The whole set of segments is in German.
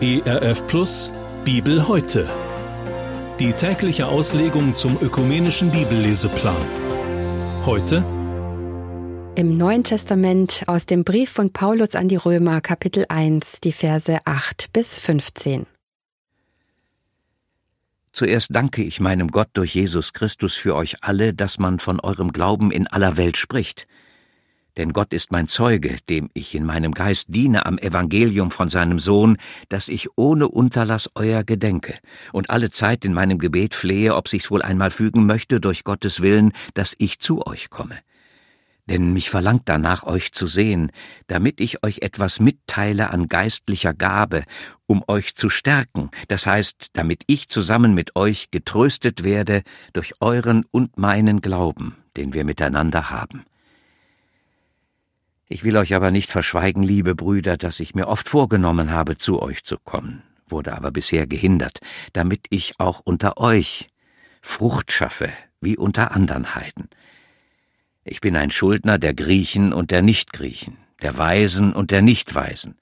ERF Plus Bibel heute. Die tägliche Auslegung zum ökumenischen Bibelleseplan. Heute im Neuen Testament aus dem Brief von Paulus an die Römer Kapitel 1, die Verse 8 bis 15. Zuerst danke ich meinem Gott durch Jesus Christus für euch alle, dass man von eurem Glauben in aller Welt spricht. Denn Gott ist mein Zeuge, dem ich in meinem Geist diene am Evangelium von seinem Sohn, dass ich ohne Unterlass euer gedenke und alle Zeit in meinem Gebet flehe, ob sich's wohl einmal fügen möchte durch Gottes Willen, dass ich zu euch komme denn mich verlangt danach, euch zu sehen, damit ich euch etwas mitteile an geistlicher Gabe, um euch zu stärken, das heißt, damit ich zusammen mit euch getröstet werde durch euren und meinen Glauben, den wir miteinander haben. Ich will euch aber nicht verschweigen, liebe Brüder, dass ich mir oft vorgenommen habe, zu euch zu kommen, wurde aber bisher gehindert, damit ich auch unter euch Frucht schaffe, wie unter andern Heiden. Ich bin ein Schuldner der Griechen und der Nichtgriechen, der Weisen und der Nichtweisen.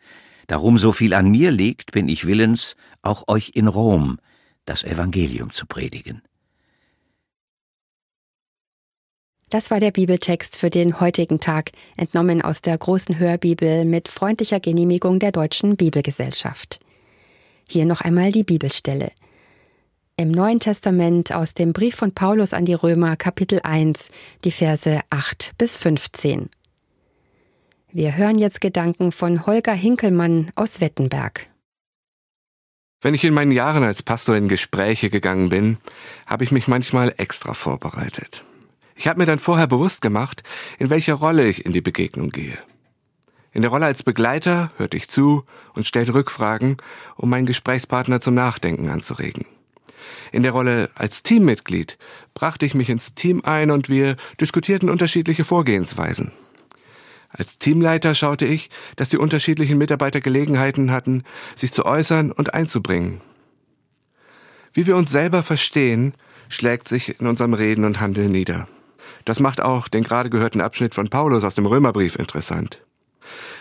Darum so viel an mir liegt, bin ich willens, auch euch in Rom das Evangelium zu predigen. Das war der Bibeltext für den heutigen Tag, entnommen aus der großen Hörbibel mit freundlicher Genehmigung der Deutschen Bibelgesellschaft. Hier noch einmal die Bibelstelle im Neuen Testament aus dem Brief von Paulus an die Römer Kapitel 1, die Verse 8 bis 15. Wir hören jetzt Gedanken von Holger Hinkelmann aus Wettenberg. Wenn ich in meinen Jahren als Pastor in Gespräche gegangen bin, habe ich mich manchmal extra vorbereitet. Ich habe mir dann vorher bewusst gemacht, in welcher Rolle ich in die Begegnung gehe. In der Rolle als Begleiter hörte ich zu und stellte Rückfragen, um meinen Gesprächspartner zum Nachdenken anzuregen. In der Rolle als Teammitglied brachte ich mich ins Team ein und wir diskutierten unterschiedliche Vorgehensweisen. Als Teamleiter schaute ich, dass die unterschiedlichen Mitarbeiter Gelegenheiten hatten, sich zu äußern und einzubringen. Wie wir uns selber verstehen, schlägt sich in unserem Reden und Handeln nieder. Das macht auch den gerade gehörten Abschnitt von Paulus aus dem Römerbrief interessant.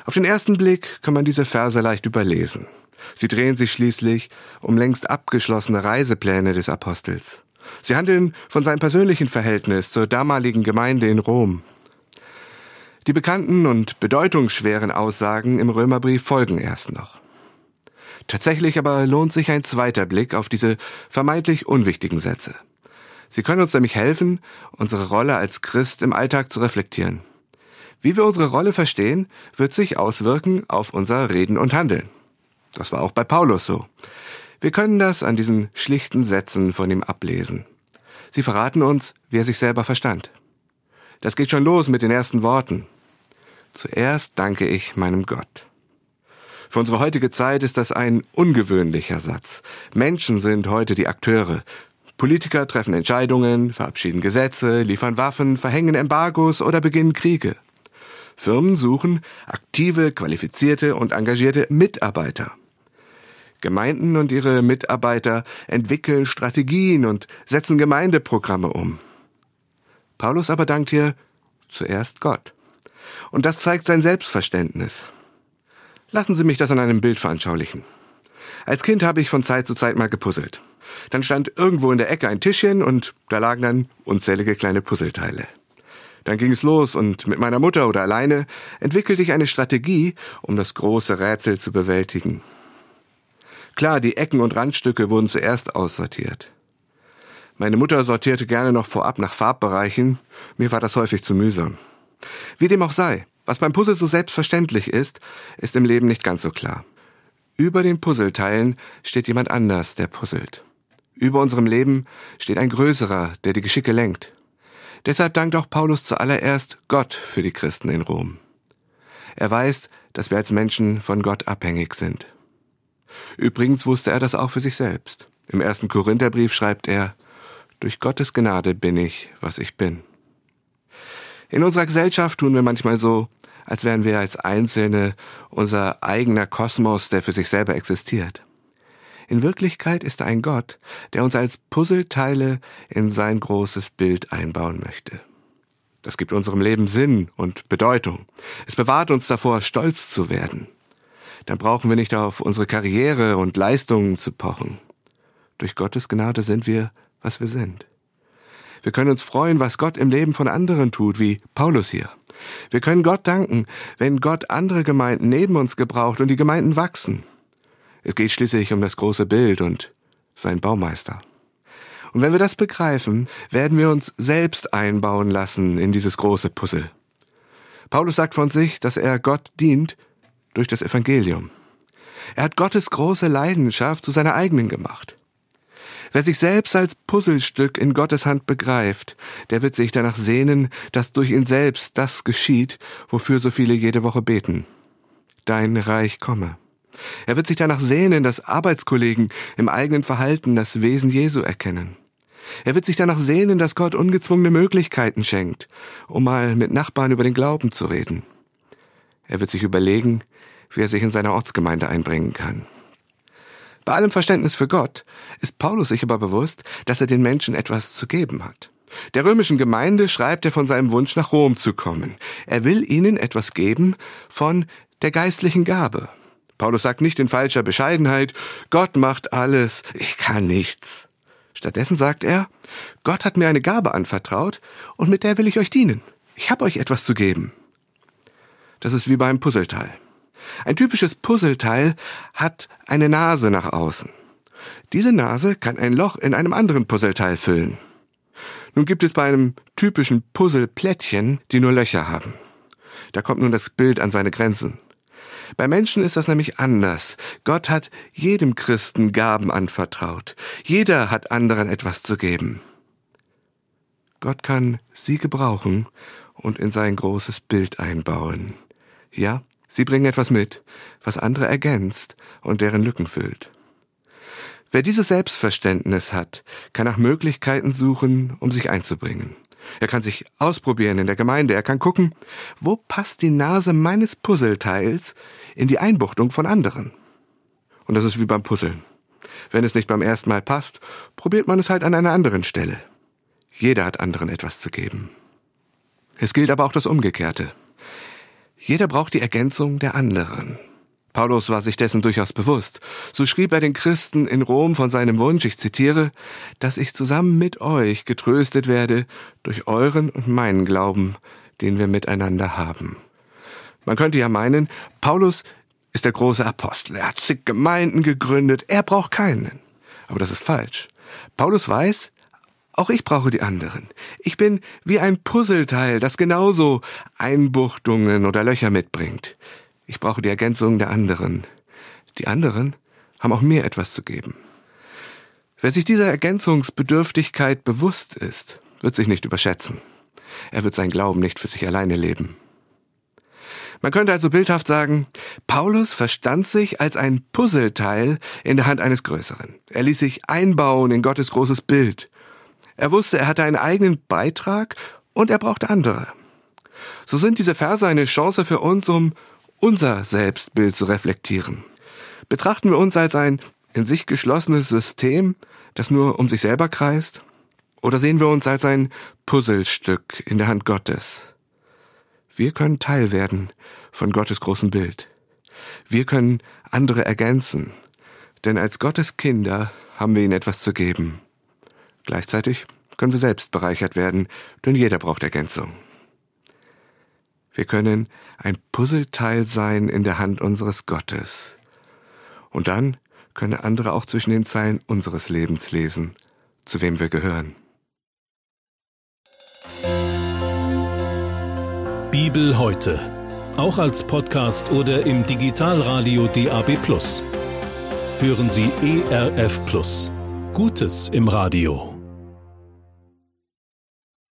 Auf den ersten Blick kann man diese Verse leicht überlesen. Sie drehen sich schließlich um längst abgeschlossene Reisepläne des Apostels. Sie handeln von seinem persönlichen Verhältnis zur damaligen Gemeinde in Rom. Die bekannten und bedeutungsschweren Aussagen im Römerbrief folgen erst noch. Tatsächlich aber lohnt sich ein zweiter Blick auf diese vermeintlich unwichtigen Sätze. Sie können uns nämlich helfen, unsere Rolle als Christ im Alltag zu reflektieren. Wie wir unsere Rolle verstehen, wird sich auswirken auf unser Reden und Handeln. Das war auch bei Paulus so. Wir können das an diesen schlichten Sätzen von ihm ablesen. Sie verraten uns, wie er sich selber verstand. Das geht schon los mit den ersten Worten. Zuerst danke ich meinem Gott. Für unsere heutige Zeit ist das ein ungewöhnlicher Satz. Menschen sind heute die Akteure. Politiker treffen Entscheidungen, verabschieden Gesetze, liefern Waffen, verhängen Embargos oder beginnen Kriege. Firmen suchen aktive, qualifizierte und engagierte Mitarbeiter. Gemeinden und ihre Mitarbeiter entwickeln Strategien und setzen Gemeindeprogramme um. Paulus aber dankt hier zuerst Gott. Und das zeigt sein Selbstverständnis. Lassen Sie mich das an einem Bild veranschaulichen. Als Kind habe ich von Zeit zu Zeit mal gepuzzelt. Dann stand irgendwo in der Ecke ein Tischchen und da lagen dann unzählige kleine Puzzleteile. Dann ging es los und mit meiner Mutter oder alleine entwickelte ich eine Strategie, um das große Rätsel zu bewältigen. Klar, die Ecken und Randstücke wurden zuerst aussortiert. Meine Mutter sortierte gerne noch vorab nach Farbbereichen, mir war das häufig zu mühsam. Wie dem auch sei, was beim Puzzle so selbstverständlich ist, ist im Leben nicht ganz so klar. Über den Puzzleteilen steht jemand anders, der puzzelt. Über unserem Leben steht ein größerer, der die Geschicke lenkt. Deshalb dankt auch Paulus zuallererst Gott für die Christen in Rom. Er weiß, dass wir als Menschen von Gott abhängig sind. Übrigens wusste er das auch für sich selbst. Im ersten Korintherbrief schreibt er, durch Gottes Gnade bin ich, was ich bin. In unserer Gesellschaft tun wir manchmal so, als wären wir als Einzelne unser eigener Kosmos, der für sich selber existiert. In Wirklichkeit ist er ein Gott, der uns als Puzzleteile in sein großes Bild einbauen möchte. Das gibt unserem Leben Sinn und Bedeutung. Es bewahrt uns davor, stolz zu werden. Dann brauchen wir nicht auf unsere Karriere und Leistungen zu pochen. Durch Gottes Gnade sind wir, was wir sind. Wir können uns freuen, was Gott im Leben von anderen tut, wie Paulus hier. Wir können Gott danken, wenn Gott andere Gemeinden neben uns gebraucht und die Gemeinden wachsen. Es geht schließlich um das große Bild und sein Baumeister. Und wenn wir das begreifen, werden wir uns selbst einbauen lassen in dieses große Puzzle. Paulus sagt von sich, dass er Gott dient durch das Evangelium. Er hat Gottes große Leidenschaft zu seiner eigenen gemacht. Wer sich selbst als Puzzlestück in Gottes Hand begreift, der wird sich danach sehnen, dass durch ihn selbst das geschieht, wofür so viele jede Woche beten. Dein Reich komme. Er wird sich danach sehnen, dass Arbeitskollegen im eigenen Verhalten das Wesen Jesu erkennen. Er wird sich danach sehnen, dass Gott ungezwungene Möglichkeiten schenkt, um mal mit Nachbarn über den Glauben zu reden. Er wird sich überlegen, wie er sich in seiner Ortsgemeinde einbringen kann. Bei allem Verständnis für Gott ist Paulus sich aber bewusst, dass er den Menschen etwas zu geben hat. Der römischen Gemeinde schreibt er von seinem Wunsch nach Rom zu kommen. Er will ihnen etwas geben von der geistlichen Gabe. Paulus sagt nicht in falscher Bescheidenheit, Gott macht alles, ich kann nichts. Stattdessen sagt er, Gott hat mir eine Gabe anvertraut und mit der will ich euch dienen. Ich habe euch etwas zu geben. Das ist wie beim Puzzleteil. Ein typisches Puzzleteil hat eine Nase nach außen. Diese Nase kann ein Loch in einem anderen Puzzleteil füllen. Nun gibt es bei einem typischen Puzzle Plättchen, die nur Löcher haben. Da kommt nun das Bild an seine Grenzen. Bei Menschen ist das nämlich anders. Gott hat jedem Christen Gaben anvertraut. Jeder hat anderen etwas zu geben. Gott kann sie gebrauchen und in sein großes Bild einbauen. Ja, sie bringen etwas mit, was andere ergänzt und deren Lücken füllt. Wer dieses Selbstverständnis hat, kann nach Möglichkeiten suchen, um sich einzubringen. Er kann sich ausprobieren in der Gemeinde. Er kann gucken, wo passt die Nase meines Puzzleteils in die Einbuchtung von anderen. Und das ist wie beim Puzzeln. Wenn es nicht beim ersten Mal passt, probiert man es halt an einer anderen Stelle. Jeder hat anderen etwas zu geben. Es gilt aber auch das Umgekehrte. Jeder braucht die Ergänzung der anderen. Paulus war sich dessen durchaus bewusst. So schrieb er den Christen in Rom von seinem Wunsch, ich zitiere, dass ich zusammen mit euch getröstet werde durch euren und meinen Glauben, den wir miteinander haben. Man könnte ja meinen, Paulus ist der große Apostel. Er hat zig Gemeinden gegründet. Er braucht keinen. Aber das ist falsch. Paulus weiß, auch ich brauche die anderen. Ich bin wie ein Puzzleteil, das genauso Einbuchtungen oder Löcher mitbringt. Ich brauche die Ergänzung der anderen. Die anderen haben auch mir etwas zu geben. Wer sich dieser Ergänzungsbedürftigkeit bewusst ist, wird sich nicht überschätzen. Er wird sein Glauben nicht für sich alleine leben. Man könnte also bildhaft sagen, Paulus verstand sich als ein Puzzleteil in der Hand eines Größeren. Er ließ sich einbauen in Gottes großes Bild. Er wusste, er hatte einen eigenen Beitrag und er brauchte andere. So sind diese Verse eine Chance für uns, um unser Selbstbild zu reflektieren. Betrachten wir uns als ein in sich geschlossenes System, das nur um sich selber kreist? Oder sehen wir uns als ein Puzzlestück in der Hand Gottes? Wir können Teil werden von Gottes großem Bild. Wir können andere ergänzen, denn als Gottes Kinder haben wir ihnen etwas zu geben. Gleichzeitig können wir selbst bereichert werden, denn jeder braucht Ergänzung. Wir können ein Puzzleteil sein in der Hand unseres Gottes. Und dann können andere auch zwischen den Zeilen unseres Lebens lesen, zu wem wir gehören. Bibel heute. Auch als Podcast oder im Digitalradio DAB. Hören Sie ERF Gutes im Radio.